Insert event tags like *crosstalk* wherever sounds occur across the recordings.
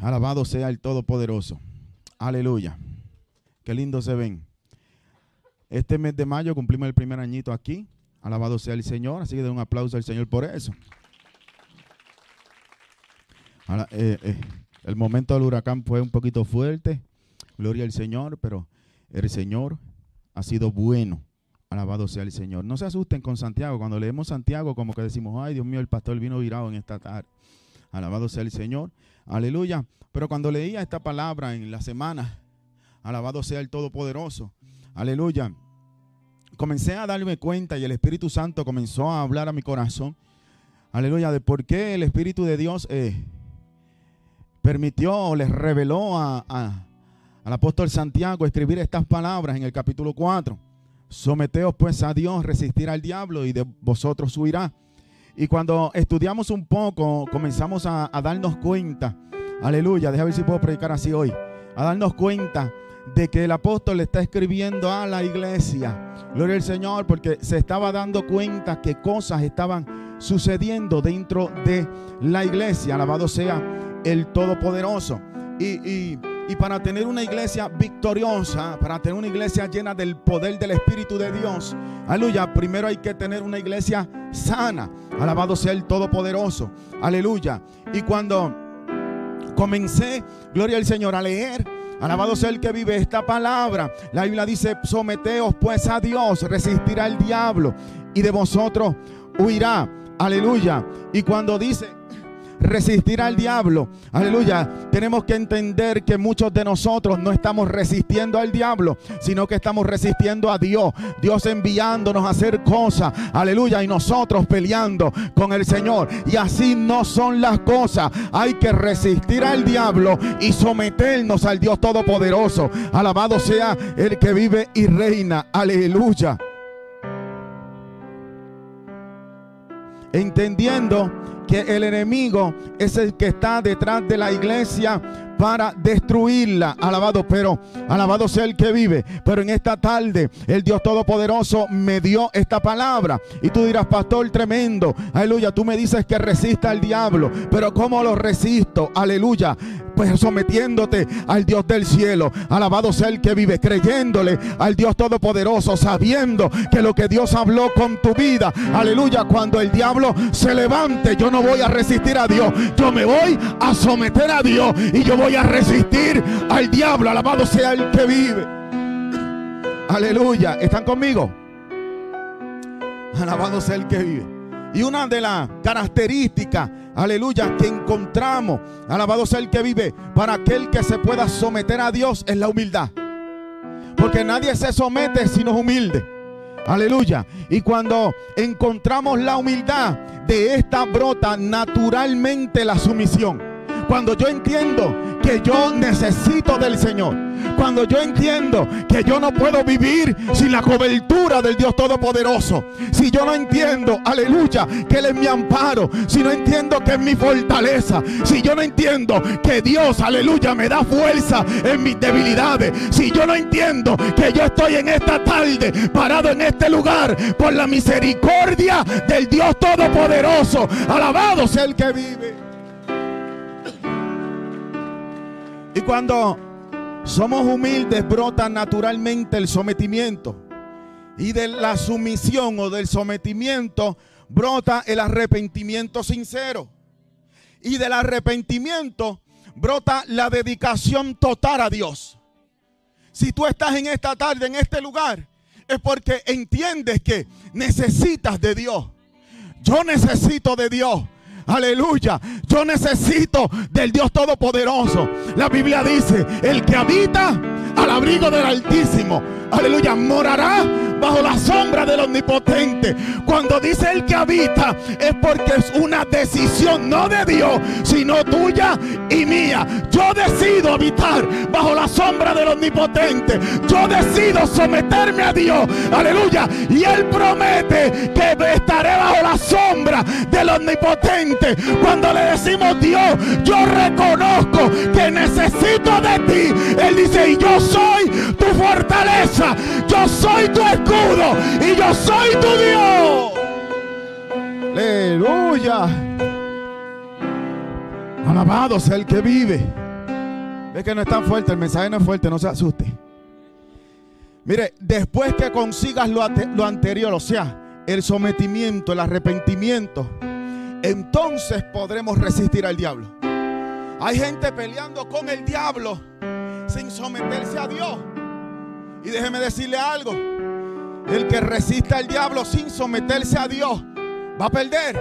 Alabado sea el Todopoderoso. Aleluya. Qué lindo se ven. Este mes de mayo cumplimos el primer añito aquí. Alabado sea el Señor. Así que den un aplauso al Señor por eso. Eh, eh, el momento del huracán fue un poquito fuerte. Gloria al Señor, pero el Señor ha sido bueno. Alabado sea el Señor. No se asusten con Santiago. Cuando leemos Santiago, como que decimos, ay Dios mío, el pastor vino virado en esta tarde. Alabado sea el Señor. Aleluya. Pero cuando leía esta palabra en la semana, alabado sea el Todopoderoso. Aleluya. Comencé a darme cuenta y el Espíritu Santo comenzó a hablar a mi corazón. Aleluya. De por qué el Espíritu de Dios eh, permitió o les reveló a, al apóstol Santiago escribir estas palabras en el capítulo 4. Someteos pues a Dios, resistir al diablo y de vosotros huirá. Y cuando estudiamos un poco, comenzamos a, darnos cuenta, aleluya, déjame ver si puedo predicar así hoy, a darnos cuenta de que el apóstol le está escribiendo a la iglesia. Gloria al Señor, porque se estaba dando cuenta que cosas estaban sucediendo dentro de la iglesia. Alabado sea el Todopoderoso. Y, y, para tener una iglesia victoriosa, para tener una iglesia llena del poder del Espíritu de Dios, aleluya, primero hay que tener una iglesia sana. Alabado sea el Todopoderoso. Aleluya. Y cuando comencé, gloria al Señor, a leer, alabado sea el que vive esta palabra, la Biblia dice, someteos pues a Dios, resistirá el diablo y de vosotros huirá. Aleluya. Y cuando dice resistir al diablo. Aleluya. Tenemos que entender que muchos de nosotros no estamos resistiendo al diablo, sino que estamos resistiendo a Dios. Dios enviándonos a hacer cosas. Aleluya. Y nosotros peleando con el Señor. Y así no son las cosas. Hay que resistir al diablo y someternos al Dios Todopoderoso. Alabado sea el que vive y reina. Aleluya. Entendiendo que el enemigo es el que está detrás de la iglesia para destruirla. Alabado, pero alabado sea el que vive. Pero en esta tarde el Dios Todopoderoso me dio esta palabra. Y tú dirás, pastor tremendo. Aleluya, tú me dices que resista al diablo. Pero ¿cómo lo resisto? Aleluya. Pues sometiéndote al Dios del cielo. Alabado sea el que vive, creyéndole al Dios Todopoderoso, sabiendo que lo que Dios habló con tu vida. Aleluya, cuando el diablo se levante, yo no voy a resistir a Dios. Yo me voy a someter a Dios y yo voy a resistir al diablo. Alabado sea el que vive. Aleluya. ¿Están conmigo? Alabado sea el que vive. Y una de las características, aleluya, que encontramos, alabado sea el que vive, para aquel que se pueda someter a Dios es la humildad. Porque nadie se somete si no es humilde. Aleluya. Y cuando encontramos la humildad, de esta brota naturalmente la sumisión. Cuando yo entiendo que yo necesito del Señor. Cuando yo entiendo que yo no puedo vivir sin la cobertura del Dios Todopoderoso. Si yo no entiendo, aleluya, que Él es mi amparo. Si no entiendo que es mi fortaleza. Si yo no entiendo que Dios, aleluya, me da fuerza en mis debilidades. Si yo no entiendo que yo estoy en esta tarde parado en este lugar por la misericordia del Dios Todopoderoso. Alabado sea el que vive. Y cuando somos humildes, brota naturalmente el sometimiento. Y de la sumisión o del sometimiento brota el arrepentimiento sincero. Y del arrepentimiento brota la dedicación total a Dios. Si tú estás en esta tarde, en este lugar, es porque entiendes que necesitas de Dios. Yo necesito de Dios. Aleluya. Yo necesito del Dios Todopoderoso. La Biblia dice, el que habita al abrigo del Altísimo. Aleluya. Morará bajo la sombra del Omnipotente. Cuando dice el que habita es porque es una decisión no de Dios, sino tuya y mía. Yo decido habitar bajo la sombra del Omnipotente. Yo decido someterme a Dios. Aleluya. Y Él promete que estaré bajo la sombra del Omnipotente. Cuando le decimos Dios, yo reconozco que necesito de ti. Él dice, y yo soy tu fortaleza. Yo soy tu escudo y yo soy tu Dios. Aleluya. Alabado sea el que vive. Ve que no es tan fuerte, el mensaje no es fuerte, no se asuste. Mire, después que consigas lo, lo anterior, o sea, el sometimiento, el arrepentimiento, entonces podremos resistir al diablo. Hay gente peleando con el diablo sin someterse a Dios. Y déjeme decirle algo. El que resista al diablo sin someterse a Dios va a perder.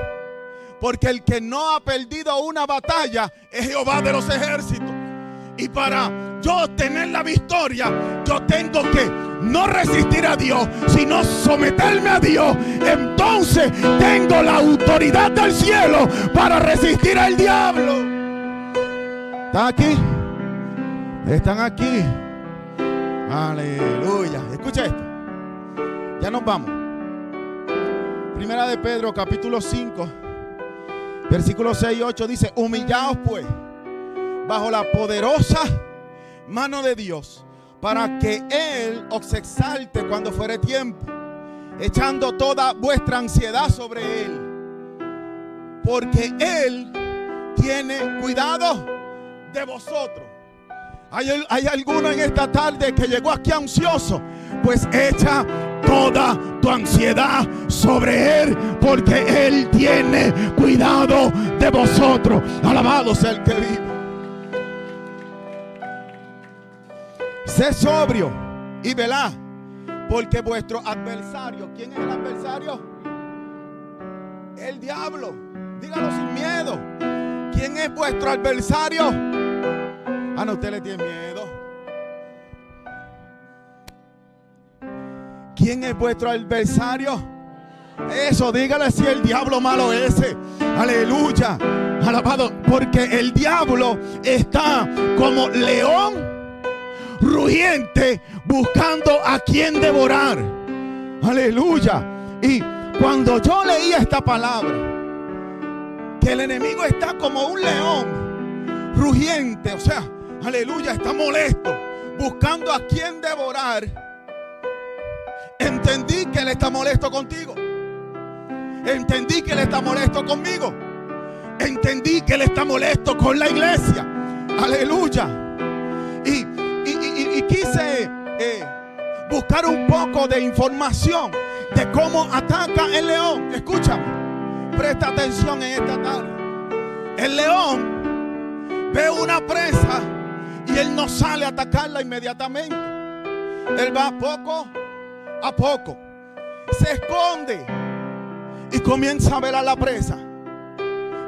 Porque el que no ha perdido una batalla es Jehová de los ejércitos. Y para yo tener la victoria, yo tengo que no resistir a Dios, sino someterme a Dios. Entonces tengo la autoridad del cielo para resistir al diablo. ¿Están aquí? Están aquí. Aleluya. Escucha esto. Ya nos vamos. Primera de Pedro, capítulo 5, versículo 6 y 8 dice, humillaos pues bajo la poderosa mano de Dios, para que Él os exalte cuando fuere tiempo, echando toda vuestra ansiedad sobre Él. Porque Él tiene cuidado de vosotros. Hay, hay alguno en esta tarde que llegó aquí ansioso. Pues echa toda tu ansiedad sobre Él, porque Él tiene cuidado de vosotros. Alabado sea el que vive. Sé sobrio y velá, porque vuestro adversario, ¿quién es el adversario? El diablo. Dígalo sin miedo. ¿Quién es vuestro adversario? Ah, no, usted le tiene miedo. ¿Quién es vuestro adversario? Eso, dígale si el diablo malo ese. Aleluya. Alabado. Porque el diablo está como león rugiente buscando a quien devorar. Aleluya. Y cuando yo leía esta palabra, que el enemigo está como un león rugiente, o sea, aleluya, está molesto, buscando a quien devorar, entendí que Él está molesto contigo. Entendí que Él está molesto conmigo. Entendí que Él está molesto con la iglesia. Aleluya. Y, quise eh, buscar un poco de información de cómo ataca el león. Escúchame. Presta atención en esta tarde. El león ve una presa y él no sale a atacarla inmediatamente. Él va poco a poco. Se esconde y comienza a ver a la presa.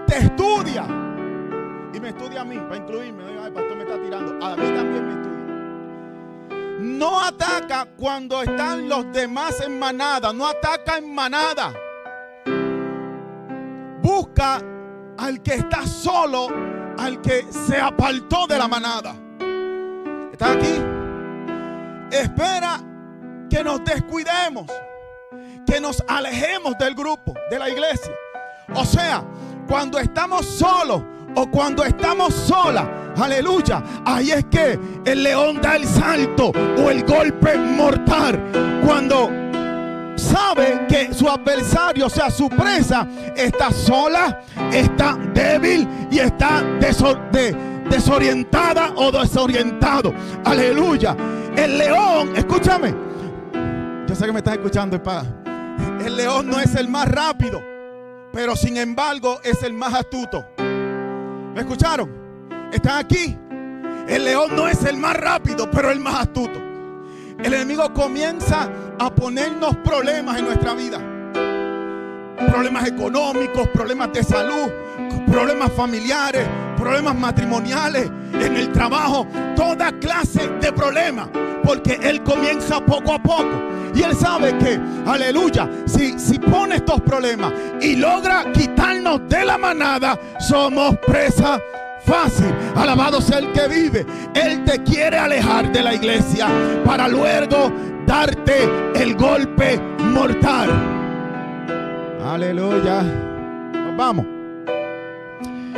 Te estudia. Y me estudia a mí, para incluirme. Pastor me está tirando. A mí también me estudia. No ataca cuando están los demás en manada. No ataca en manada. Busca al que está solo, al que se apartó de la manada aquí? Espera que nos descuidemos, que nos alejemos del grupo, de la iglesia. O sea, cuando estamos solos o cuando estamos solas, aleluya, ahí es que el león da el salto o el golpe mortal. Cuando sabe que su adversario, o sea, su presa, está sola, está débil y está de desorientada o desorientado. Aleluya. El león, escúchame. Yo sé que me estás escuchando, espada. El león no es el más rápido, pero sin embargo es el más astuto. ¿Me escucharon? Están aquí. El león no es el más rápido, pero el más astuto. El enemigo comienza a ponernos problemas en nuestra vida. Problemas económicos, problemas de salud, problemas familiares, problemas matrimoniales, en el trabajo, toda clase de problemas. Porque Él comienza poco a poco. Y Él sabe que, aleluya, si, si pone estos problemas y logra quitarnos de la manada, somos presa fácil. Alabado sea el que vive. Él te quiere alejar de la iglesia para luego darte el golpe mortal. Aleluya. Vamos.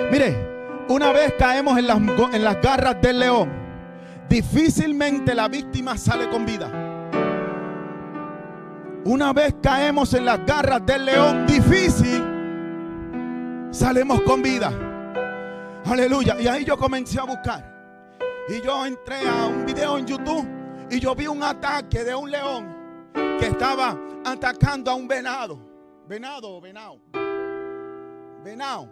Mire, una vez caemos en las, en las garras del león, difícilmente la víctima sale con vida. Una vez caemos en las garras del león, difícil, salimos con vida. Aleluya. Y ahí yo comencé a buscar. Y yo entré a un video en YouTube y yo vi un ataque de un león que estaba atacando a un venado. Venado o venado. Venado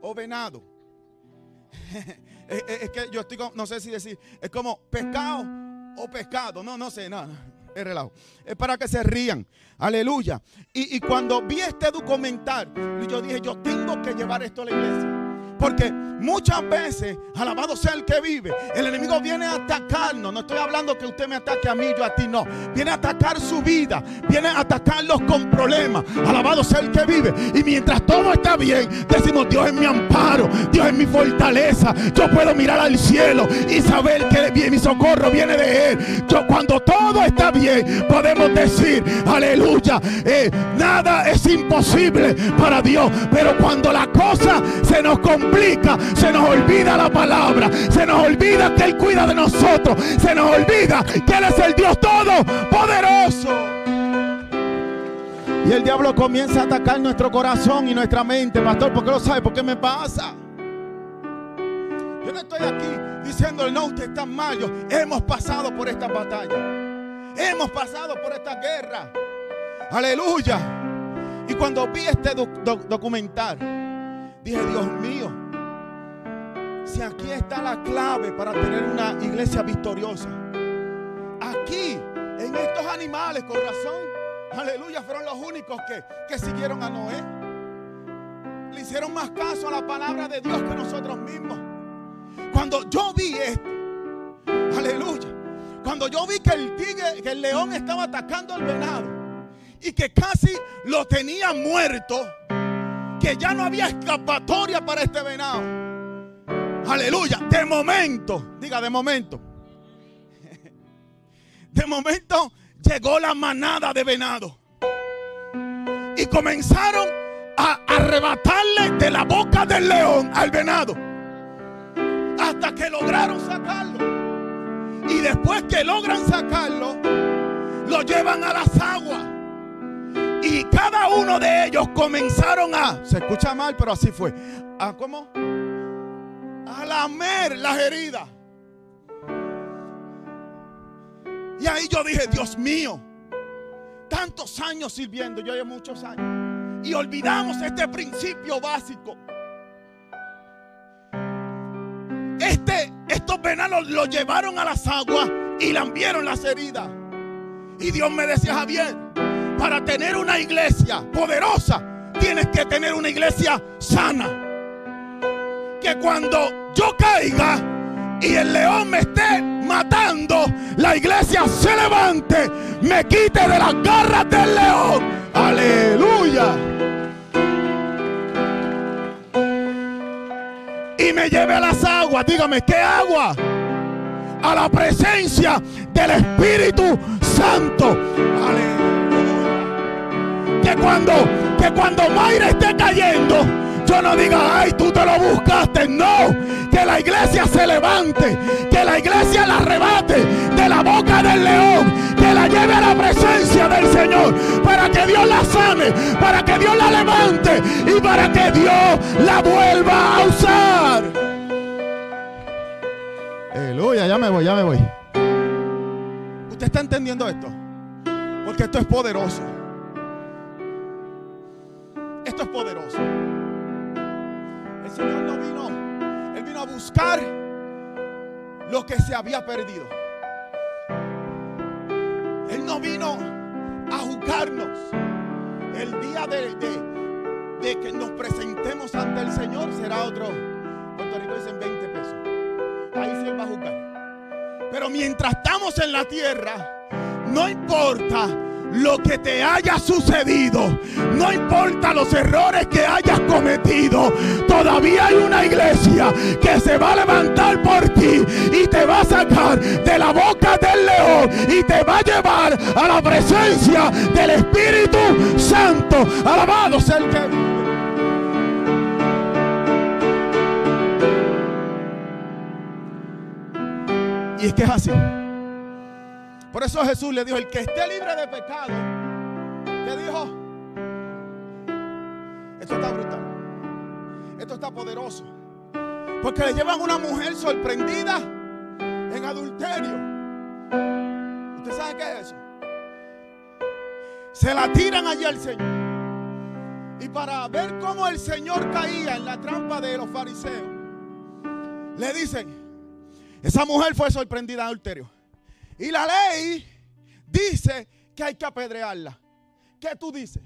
o venado. *laughs* es, que yo estoy, no sé si decir, es como pescado o pescado. No, no sé, nada. es relajo. Es para que se rían. Aleluya. Y, y cuando vi este documental, yo dije, yo tengo que llevar esto a la iglesia. Porque muchas veces, alabado sea el que vive, el enemigo viene a atacarnos. No estoy hablando que usted me ataque a mí, yo a ti, no. Viene a atacar su vida, viene a atacarlos con problemas. Alabado sea el que vive. Y mientras todo está bien, decimos, Dios es mi amparo, Dios es mi fortaleza. Yo puedo mirar al cielo y saber que mi socorro viene de Él. Yo cuando todo está bien, podemos decir, aleluya, eh, nada es imposible para Dios. Pero cuando la cosa se nos complica, se nos olvida la palabra, se nos olvida que Él cuida de nosotros, se nos olvida que Él es el Dios Todopoderoso. Y el diablo comienza a atacar nuestro corazón y nuestra mente, pastor, porque lo sabe, porque me pasa. Yo no estoy aquí diciendo, no, usted está mal. hemos pasado por esta batalla. Hemos pasado por esta guerra. Aleluya. Y cuando vi este documental, Dije, Dios mío, si aquí está la clave para tener una iglesia victoriosa. Aquí, en estos animales, con razón, aleluya, fueron los únicos que, que siguieron a Noé. Le hicieron más caso a la palabra de Dios que nosotros mismos. Cuando yo vi esto, aleluya, cuando yo vi que el tigre, que el león estaba atacando al venado y que casi lo tenía muerto, que ya no había escapatoria para este venado. Aleluya. De momento, diga de momento. *laughs* De momento llegó la manada de venado. Y comenzaron a arrebatarle de la boca del león al venado. Hasta que lograron sacarlo. Y después que logran sacarlo, lo llevan a las aguas. Y cada uno de ellos comenzaron a, se escucha mal, pero así fue, a cómo? A lamer las heridas. Y ahí yo dije, Dios mío, tantos años sirviendo, yo llevo muchos años, y olvidamos este principio básico. Este, estos venados lo llevaron a las aguas y lambieron las heridas. Y Dios me decía, Javier, para tener una iglesia poderosa, tienes que tener una iglesia sana. Que cuando yo caiga y el león me esté matando, la iglesia se levante, me quite de las garras del león. Aleluya. Y me lleve a las aguas. Dígame, ¿qué agua? A la presencia del Espíritu Santo. Aleluya que cuando, que cuando Mayra esté cayendo, no diga, ay, tú te lo buscaste. No, que la iglesia se levante, que la iglesia la arrebate de la boca del león, que la lleve a la presencia del Señor, para que Dios la sane, para que Dios la levante y para que Dios la vuelva a usar. Aleluya, ya me voy, ya me voy. ¿Usted está entendiendo esto? Porque esto es poderoso. Esto es poderoso. Señor no vino, Él vino a buscar lo que se había perdido. Él no vino a juzgarnos. El día de, de, que nos presentemos ante el Señor será otro. Puerto Rico dicen 20 pesos. Ahí sí Él va a juzgar. Pero mientras estamos en la tierra, no importa lo que te haya sucedido, no importa los errores que hayas cometido, todavía hay una iglesia que se va a levantar por ti y te va a sacar de la boca del león y te va a llevar a la presencia del Espíritu Santo. Alabado sea el que Y es que es así. Por eso Jesús le dijo, el que esté libre de pecado, le dijo, esto está brutal, esto está poderoso. Porque le llevan una mujer sorprendida en adulterio. ¿Usted sabe qué es eso? Se la tiran allí al Señor. Y para ver cómo el Señor caía en la trampa de los fariseos, le dicen, esa mujer fue sorprendida en adulterio. Y la ley dice que hay que apedrearla. ¿Qué tú dices?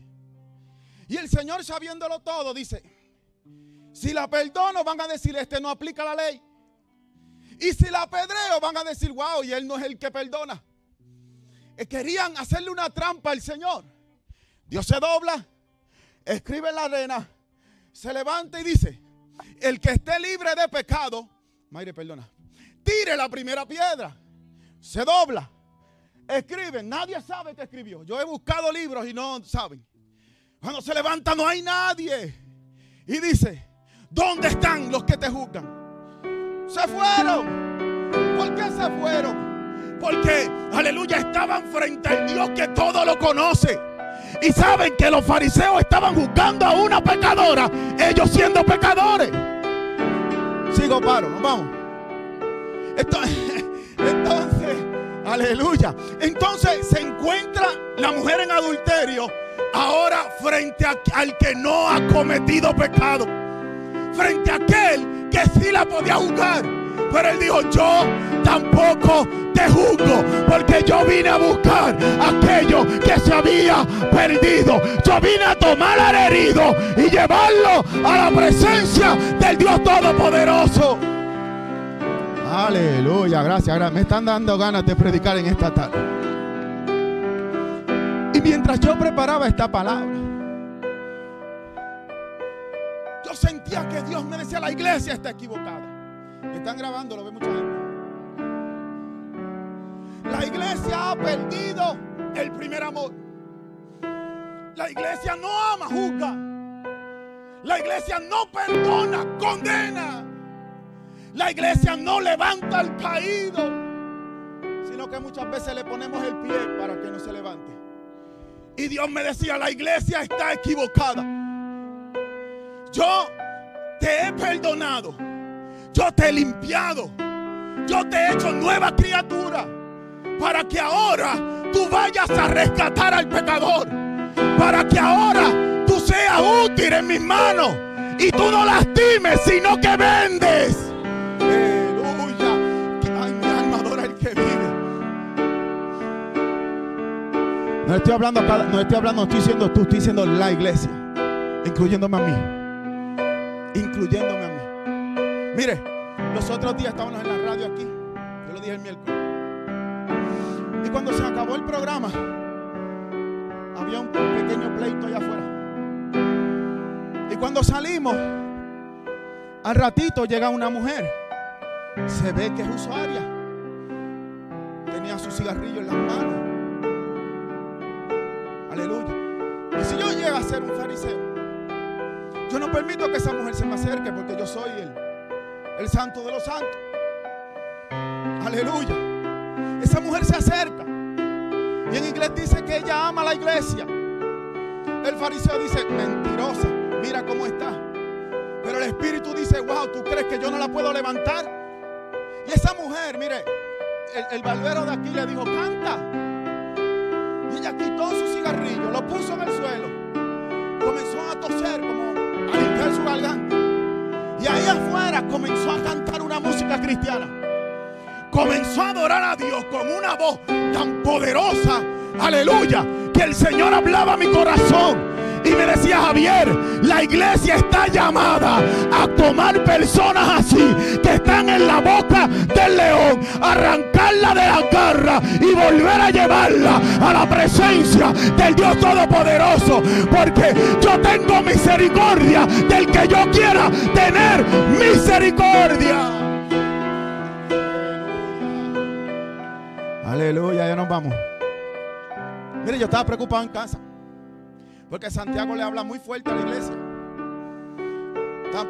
Y el Señor sabiéndolo todo dice, si la perdono van a decir, este no aplica la ley. Y si la apedreo van a decir, wow, y él no es el que perdona. Eh, querían hacerle una trampa al Señor. Dios se dobla, escribe en la arena, se levanta y dice, el que esté libre de pecado, Mayre, perdona, tire la primera piedra, se dobla, escribe, nadie sabe que escribió. Yo he buscado libros y no saben. Cuando se levanta no hay nadie. Y dice, ¿dónde están los que te juzgan? Se fueron. ¿Por qué se fueron? Porque, aleluya, estaban frente al Dios que todo lo conoce. Y saben que los fariseos estaban juzgando a una pecadora, ellos siendo pecadores. Sigo, paro, vamos. Entonces, *laughs* entonces, aleluya. Entonces se encuentra la mujer en adulterio ahora frente al que no ha cometido pecado. Frente a aquel que sí la podía juzgar. Pero él dijo, yo tampoco te juzgo, porque yo vine a buscar aquello que se había perdido. Yo vine a tomar al herido y llevarlo a la presencia del Dios Todopoderoso. Aleluya, gracias, Me están dando ganas de predicar en esta tarde. Y mientras yo preparaba esta palabra, yo sentía que Dios me decía, la iglesia está equivocada. Me están grabando, lo ve mucha gente. La iglesia ha perdido el primer amor. La iglesia no ama, juzga. La iglesia no perdona, condena. La iglesia no levanta al caído, sino que muchas veces le ponemos el pie para que no se levante. Y Dios me decía, la iglesia está equivocada. Yo te he perdonado. Yo te he limpiado. Yo te he hecho nueva criatura. Para que ahora tú vayas a rescatar al pecador. Para que ahora tú seas útil en mis manos. Y tú no lastimes, sino que vendes. No estoy hablando no estoy hablando, estoy diciendo tú, estoy diciendo la iglesia. Incluyéndome a mí. Incluyéndome a mí. Mire, los otros días estábamos en la radio aquí. Yo lo dije el miércoles. Y cuando se acabó el programa, había un pequeño pleito allá afuera. Y cuando salimos, al ratito llega una mujer. Se ve que es usuaria. Tenía su cigarrillo en las manos. Aleluya. Y si yo llego a ser un fariseo, yo no permito que esa mujer se me acerque porque yo soy el el santo de los santos. Aleluya. Esa mujer se acerca. Y en inglés dice que ella ama la iglesia. El fariseo dice, mentirosa, mira cómo está. Pero el espíritu dice, wow, ¿tú crees que yo no la puedo levantar? Y esa mujer, mire, el, el de aquí le dijo, canta. Y ella quitó su cigarrillo, lo puso en el suelo. Comenzó a toser como a limpiar su garganta. Y ahí afuera comenzó a cantar una música cristiana. Comenzó a adorar a Dios con una voz tan poderosa. Aleluya. Que el Señor hablaba a mi corazón. Y me decía Javier, la iglesia está llamada a tomar personas así, que están en la boca del león, arrancarla de la garra y volver a llevarla a la presencia del Dios Todopoderoso. Porque yo tengo misericordia del que yo quiera tener misericordia. Aleluya, ya nos vamos. Mire, yo estaba preocupado en casa. Porque Santiago le habla muy fuerte a la iglesia.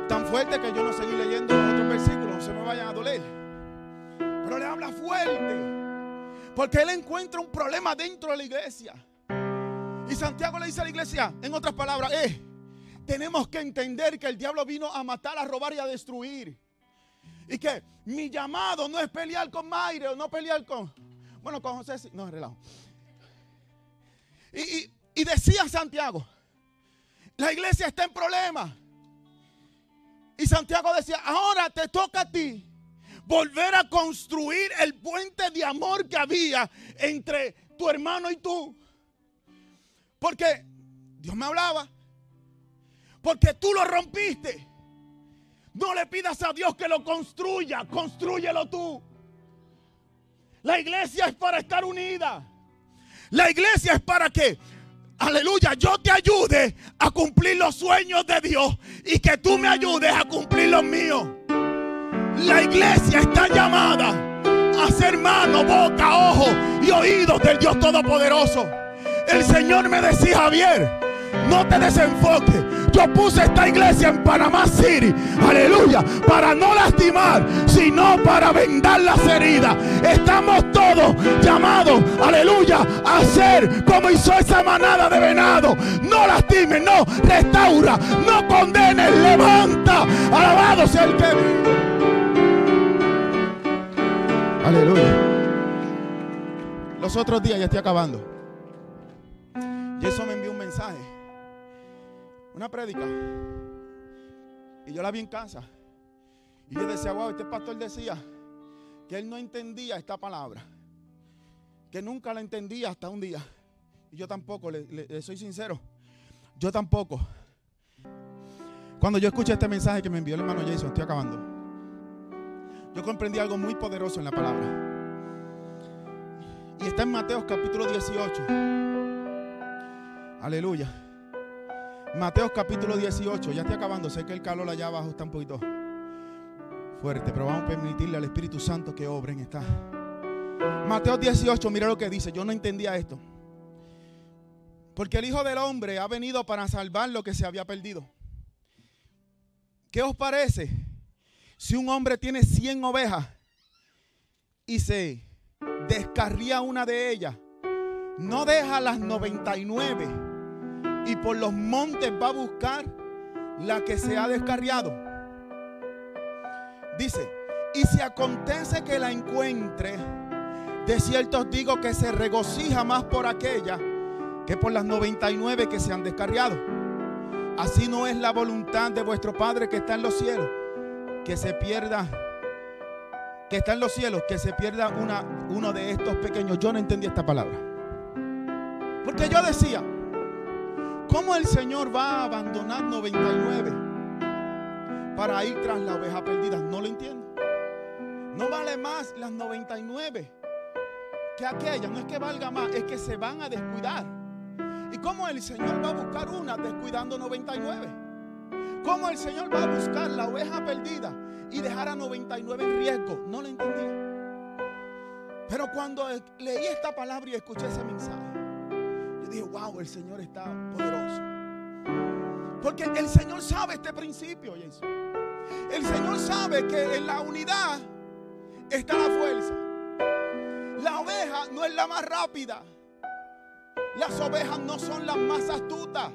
Tan, fuerte que yo no seguí leyendo los otros versículos, no se me vayan a doler. Pero le habla fuerte. Porque él encuentra un problema dentro de la iglesia. Y Santiago le dice a la iglesia, en otras palabras, eh, tenemos que entender que el diablo vino a matar, a robar y a destruir. Y que mi llamado no es pelear con Mayre o no pelear con. Bueno, con José. No, relajo. Y, y, y decía Santiago: La iglesia está en problemas. Y Santiago decía: Ahora te toca a ti volver a construir el puente de amor que había entre tu hermano y tú. Porque Dios me hablaba. Porque tú lo rompiste. No le pidas a Dios que lo construya, construyelo tú. La iglesia es para estar unida. La iglesia es para que, aleluya, yo te ayude a cumplir los sueños de Dios y que tú me ayudes a cumplir los míos. La iglesia está llamada a ser mano, boca, ojo y oídos del Dios Todopoderoso. El Señor me decía, Javier, no te desenfoques. Yo puse esta iglesia en Panamá City, aleluya, para no lastimar, sino para vendar las heridas. Estamos todos llamados, aleluya, a ser como hizo esa manada de venado. No lastimen, no restaura, no condenes, levanta. Alabado sea el que vive. Aleluya. Los otros días ya estoy acabando. Y eso me envió un mensaje. Una prédica. Y yo la vi en casa. Y yo decía, wow, este pastor decía que él no entendía esta palabra. Que nunca la entendía hasta un día. Y yo tampoco, le, le- soy sincero. Yo tampoco. Cuando yo escuché este mensaje que me envió el hermano Jason, estoy acabando. Yo comprendí algo muy poderoso en la palabra. Y está en Mateos capítulo 18. Aleluya. Mateos capítulo 18. Ya estoy acabando. Sé que el calor allá abajo está un poquito fuerte, pero vamos a permitirle al Espíritu Santo que obre en esta. Mateos 18, mira lo que dice. Yo no entendía esto. Porque el Hijo del Hombre ha venido para salvar lo que se había perdido. ¿Qué os parece? Si un hombre tiene 100 ovejas y se descarría una de ellas, no deja las 99 y por los montes va a buscar la que se ha descarriado. Dice, y si acontece que la encuentre, de cierto os digo que se regocija más por aquella que por las 99 que se han descarriado. Así no es la voluntad de vuestro Padre que está en los cielos, que se pierda, que está en los cielos, que se pierda una, uno de estos pequeños. Yo no entendí esta palabra. Porque yo decía, ¿cómo el Señor va a abandonar 99 para ir tras la oveja perdida? No lo entiendo. No vale más las 99 que aquella. No es que valga más, es que se van a descuidar. ¿Y cómo el Señor va a buscar una descuidando 99? ¿Cómo el Señor va a buscar la oveja perdida y dejar a 99 en riesgo? No lo entendía. Pero cuando leí esta palabra y escuché ese mensaje, yo dije, wow, el Señor está poderoso. Porque el Señor sabe este principio, Jason. El Señor sabe que en la unidad está la fuerza. La oveja no es la más rápida. Las ovejas no son las más astutas.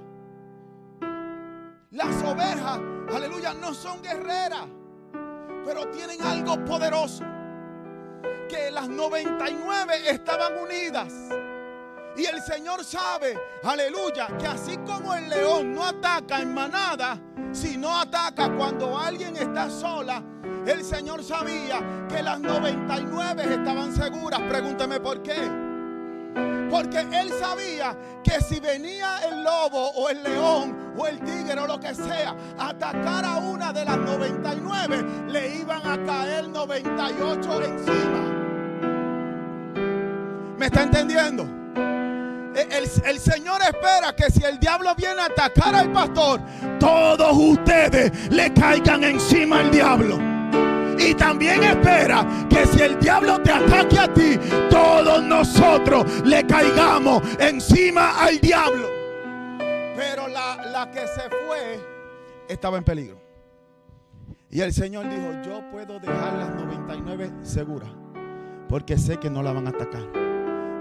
Las ovejas, aleluya, no son guerreras, pero tienen algo poderoso. Que las 99 estaban unidas. Y el Señor sabe, aleluya, que así como el león no ataca en manada, sino ataca cuando alguien está sola, el Señor sabía que las 99 estaban seguras. Pregúnteme por qué. Porque él sabía que si venía el lobo o el león o el tigre o lo que sea a atacar a una de las 99, le iban a caer 98 encima. ¿Me está entendiendo? El, el- el Señor espera que si el diablo viene a atacar al pastor, todos ustedes le caigan encima al diablo. Y también espera que si el diablo te ataque a ti, todos nosotros le caigamos encima al diablo. Pero la, la que se fue estaba en peligro. Y el Señor dijo, yo puedo dejar las 99 seguras. Porque sé que no la van a atacar.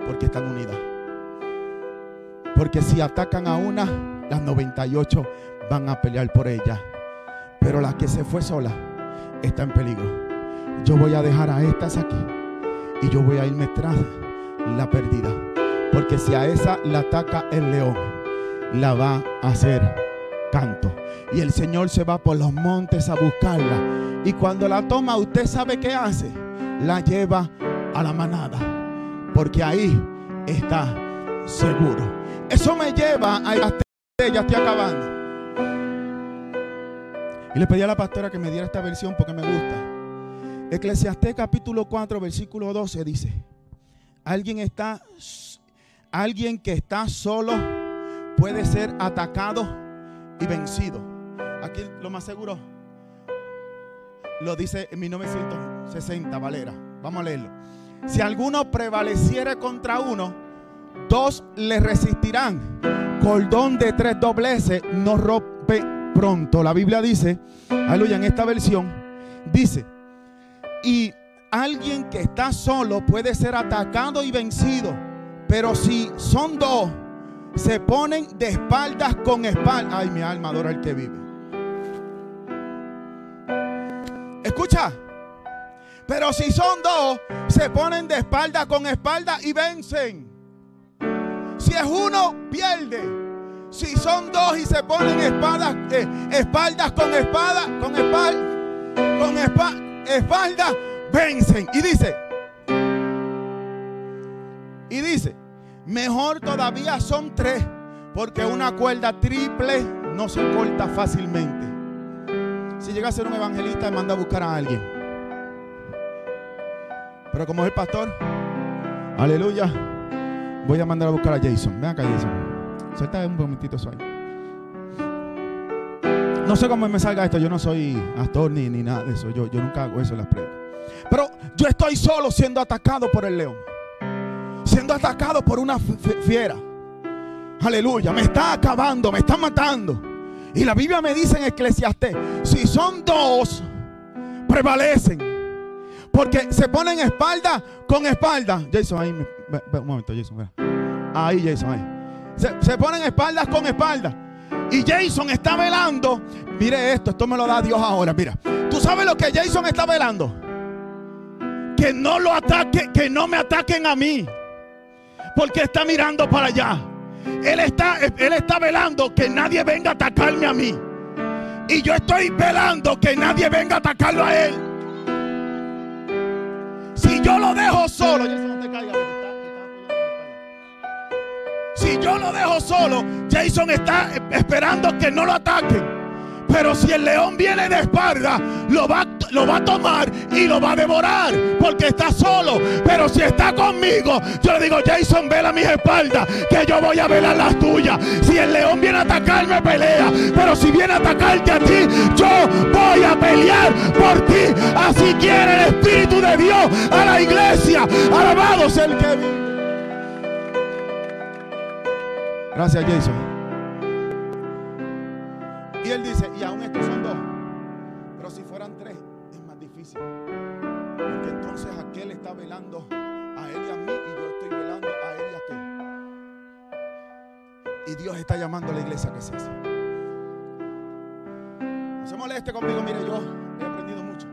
Porque están unidas. Porque si atacan a una, las 98 van a pelear por ella. Pero la que se fue sola está en peligro. yo voy a dejar a estas aquí y yo voy a irme tras la perdida. Porque si a esa la ataca el león, la va a hacer canto. Y el Señor se va por los montes a buscarla. Y cuando la toma, usted sabe qué hace. La lleva a la manada. Porque ahí está seguro. Eso me lleva a ya estoy acabando. Y le pedí a la pastora que me diera esta versión porque me gusta. Eclesiastés capítulo 4, versículo 12 dice, alguien está alguien que está solo puede ser atacado y vencido. Aquí lo más seguro lo dice en 1960 Valera. Vamos a leerlo. Si alguno prevaleciere contra uno, dos le resistirán. Cordón de tres dobleces no rompe pronto. La Biblia dice, aleluya, en esta versión, dice, y alguien que está solo puede ser atacado y vencido. Pero si son dos, se ponen de espaldas con espaldas. Ay, mi alma adora el que vive. Escucha. Pero si son dos, se ponen de espalda con espalda y vencen. Si es uno, pierde. Si son dos y se ponen espadas, eh, espaldas con espada, con espalda, con espalda, vencen. Y dice, y dice, mejor todavía son tres, porque una cuerda triple no se corta fácilmente. Si llega a ser un evangelista, manda a buscar a alguien. Pero como es el pastor, aleluya, voy a mandar a buscar a Jason. Ven acá, Jason. Suelta un momentito eso ahí. No sé cómo me salga esto. Yo no soy actor ni, ni nada de eso. Yo, yo nunca hago eso en las pruebas. Pero yo estoy solo siendo atacado por el león. Siendo atacado por una fiera. Aleluya. Me está acabando, me está matando. Y la Biblia me dice en Eclesiastés, si son dos, prevalecen. Porque se ponen espalda con espalda. Jason, ahí. un momento, Jason. Ahí, Jason, ahí. Se, se, ponen espaldas con espalda. Y Jason está velando. Mire esto, esto me lo da Dios ahora. Mira, ¿tú sabes lo que Jason está velando? Que no lo ataque, que no me ataquen a mí. Porque está mirando para allá. Él está, él está velando que nadie venga a atacarme a mí. Y yo estoy velando que nadie venga a atacarlo a él. Yo lo dejo solo, si yo lo dejo solo, Jason está esperando que no lo ataquen. Pero si el león viene de espalda, lo va, lo va a tomar y lo va a devorar. Porque está solo. Pero si está conmigo, yo le digo, Jason, vela mis espaldas. Que yo voy a velar las tuyas. Si el león viene a atacarme, pelea. Pero si viene a atacarte a ti, yo voy a pelear por ti. Así quiere el Espíritu de Dios a la iglesia. Alabado sea el que vive. Gracias, Jason. Que se hace. No se moleste conmigo, mire, yo he aprendido mucho.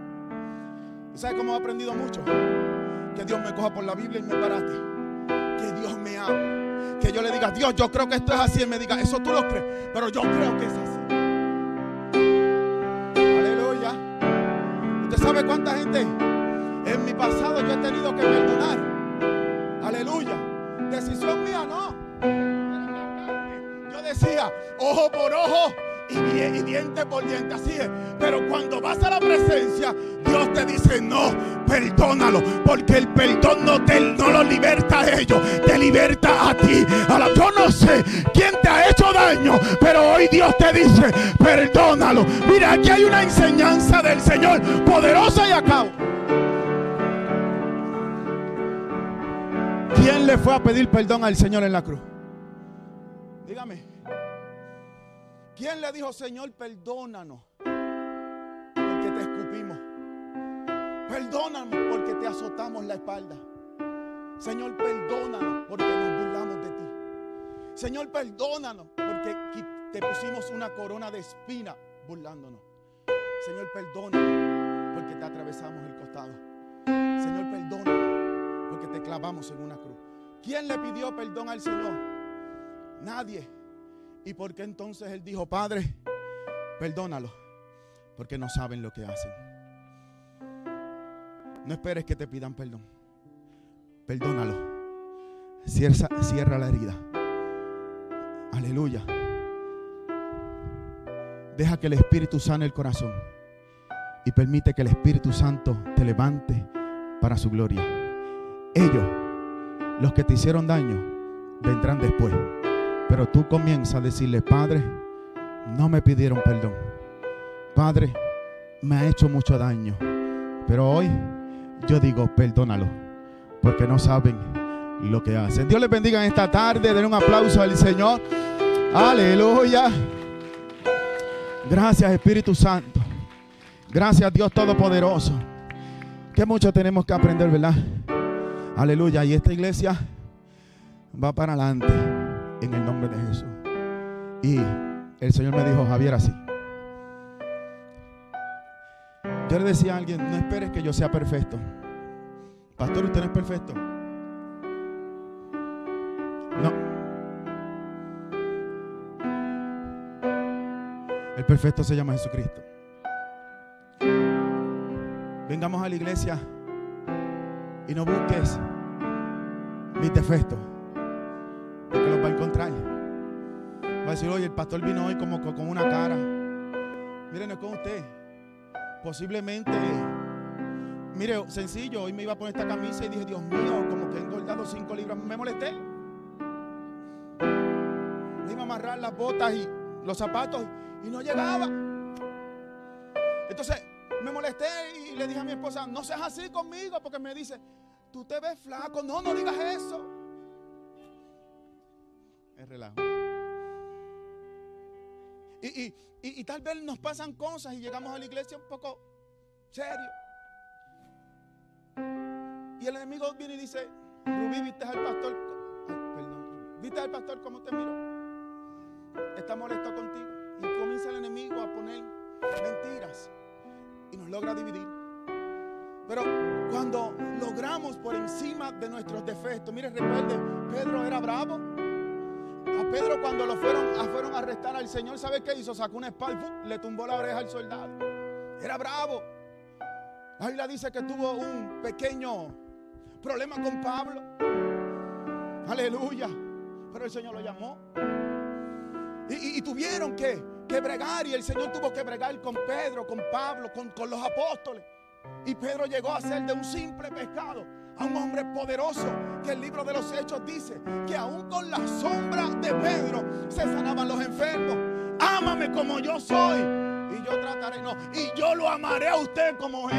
¿Y sabe cómo he aprendido mucho? Que Dios me coja por la Biblia y me parate. Que Dios me hable. Que yo le diga, Dios, yo creo que esto es así. Y me diga, eso tú lo crees. Pero yo creo que es así. ¿Sabe cuánta gente en mi pasado yo he tenido que perdonar? Aleluya. Decisión mía, no. Ojo por ojo y, diente por diente. Así es. Pero cuando vas a la presencia, Dios te dice, no, perdónalo. Porque el perdón no, te, no lo liberta a ellos, te liberta a ti. Ahora, yo no sé quién te ha hecho daño, pero hoy Dios te dice, perdónalo. Mira, aquí hay una enseñanza del Señor poderosa y acá. ¿Quién le fue a pedir perdón al Señor en la cruz? Dígame. ¿Quién le dijo, Señor, perdónanos? Porque te escupimos. Perdónanos porque te azotamos la espalda. Señor, perdónanos porque nos burlamos de ti. Señor, perdónanos porque te pusimos una corona de espina burlándonos. Señor, perdónanos porque te atravesamos el costado. Señor, perdónanos porque te clavamos en una cruz. ¿Quién le pidió perdón al Señor? Nadie. ¿Y por qué entonces Él dijo, Padre, perdónalo? Porque no saben lo que hacen. No esperes que te pidan perdón. Perdónalo. Cierra, cierra la herida. Aleluya. Deja que el Espíritu sane el corazón. Y permite que el Espíritu Santo te levante para su gloria. Ellos, los que te hicieron daño, vendrán después. Pero tú comienzas a decirle, Padre, no me pidieron perdón. Padre, me ha hecho mucho daño. Pero hoy yo digo, perdónalo. Porque no saben lo que hacen. Dios les bendiga en esta tarde. Den un aplauso al Señor. Aleluya. Gracias Espíritu Santo. Gracias Dios Todopoderoso. Que mucho tenemos que aprender, ¿verdad? Aleluya. Y esta iglesia va para adelante en el nombre de Jesús. Y el Señor me dijo, Javier, así. Yo le decía a alguien, no esperes que yo sea perfecto. Pastor, usted no es perfecto. No. El perfecto se llama Jesucristo. Vengamos a la iglesia y no busques mis defectos. Va a encontrar. Va a decir, oye, el pastor vino hoy como con una cara. Miren, es con usted. Posiblemente, mire, sencillo, hoy me iba a poner esta camisa y dije, Dios mío, como que he engordado 5 libras, me molesté. Me iba a amarrar las botas y los zapatos y no llegaba. Entonces me molesté y le dije a mi esposa, no seas así conmigo, porque me dice, tú te ves flaco, no, no digas eso. Es relajo. Y, tal vez nos pasan cosas y llegamos a la iglesia un poco serio. Y el enemigo viene y dice, Rubí, ¿viste al pastor? Ay, perdón. ¿Viste al pastor cómo te miró? Está molesto contigo. Y comienza el enemigo a poner mentiras. Y nos logra dividir. Pero cuando logramos por encima de nuestros defectos, mire, recuerde, Pedro era bravo. Pedro cuando lo fueron fueron a arrestar al Señor, ¿sabe qué hizo? Sacó una espada y le tumbó la oreja al soldado. Era bravo. La Biblia dice que tuvo un pequeño problema con Pablo. Aleluya. Pero el Señor lo llamó. Y, y, y tuvieron que, que, bregar. Y el Señor tuvo que bregar con Pedro, con Pablo, con, con los apóstoles. Y Pedro llegó a ser de un simple pescado a un hombre poderoso que el libro de los hechos dice que aún con la sombra de Pedro se sanaban los enfermos. Ámame como yo soy y yo trataré, no, y yo lo amaré a usted como es.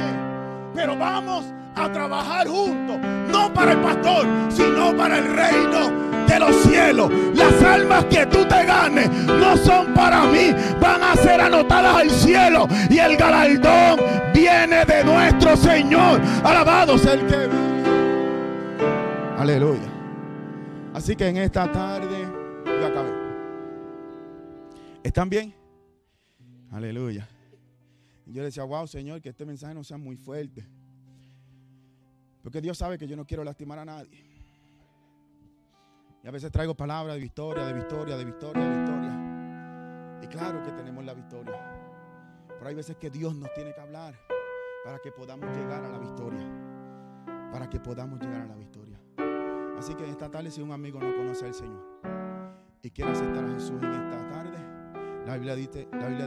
Pero vamos a trabajar juntos, no para el pastor, sino para el reino de los cielos. Las almas que tú te ganes no son para mí, van a ser anotadas al cielo y el galardón viene de nuestro Señor. Alabado sea el que. Aleluya. Así que en esta tarde yo acabé. ¿Están bien? Aleluya. Yo decía, wow, Señor, que este mensaje no sea muy fuerte. Porque Dios sabe que yo no quiero lastimar a nadie. Y a veces traigo palabras de victoria, de victoria, de victoria, de victoria. Y claro que tenemos la victoria. Pero hay veces que Dios nos tiene que hablar para que podamos llegar a la victoria. Para que podamos llegar a la victoria. Así que esta tarde, si un amigo no conoce al Señor y quiere aceptar a Jesús en esta tarde, la Biblia dice, la Biblia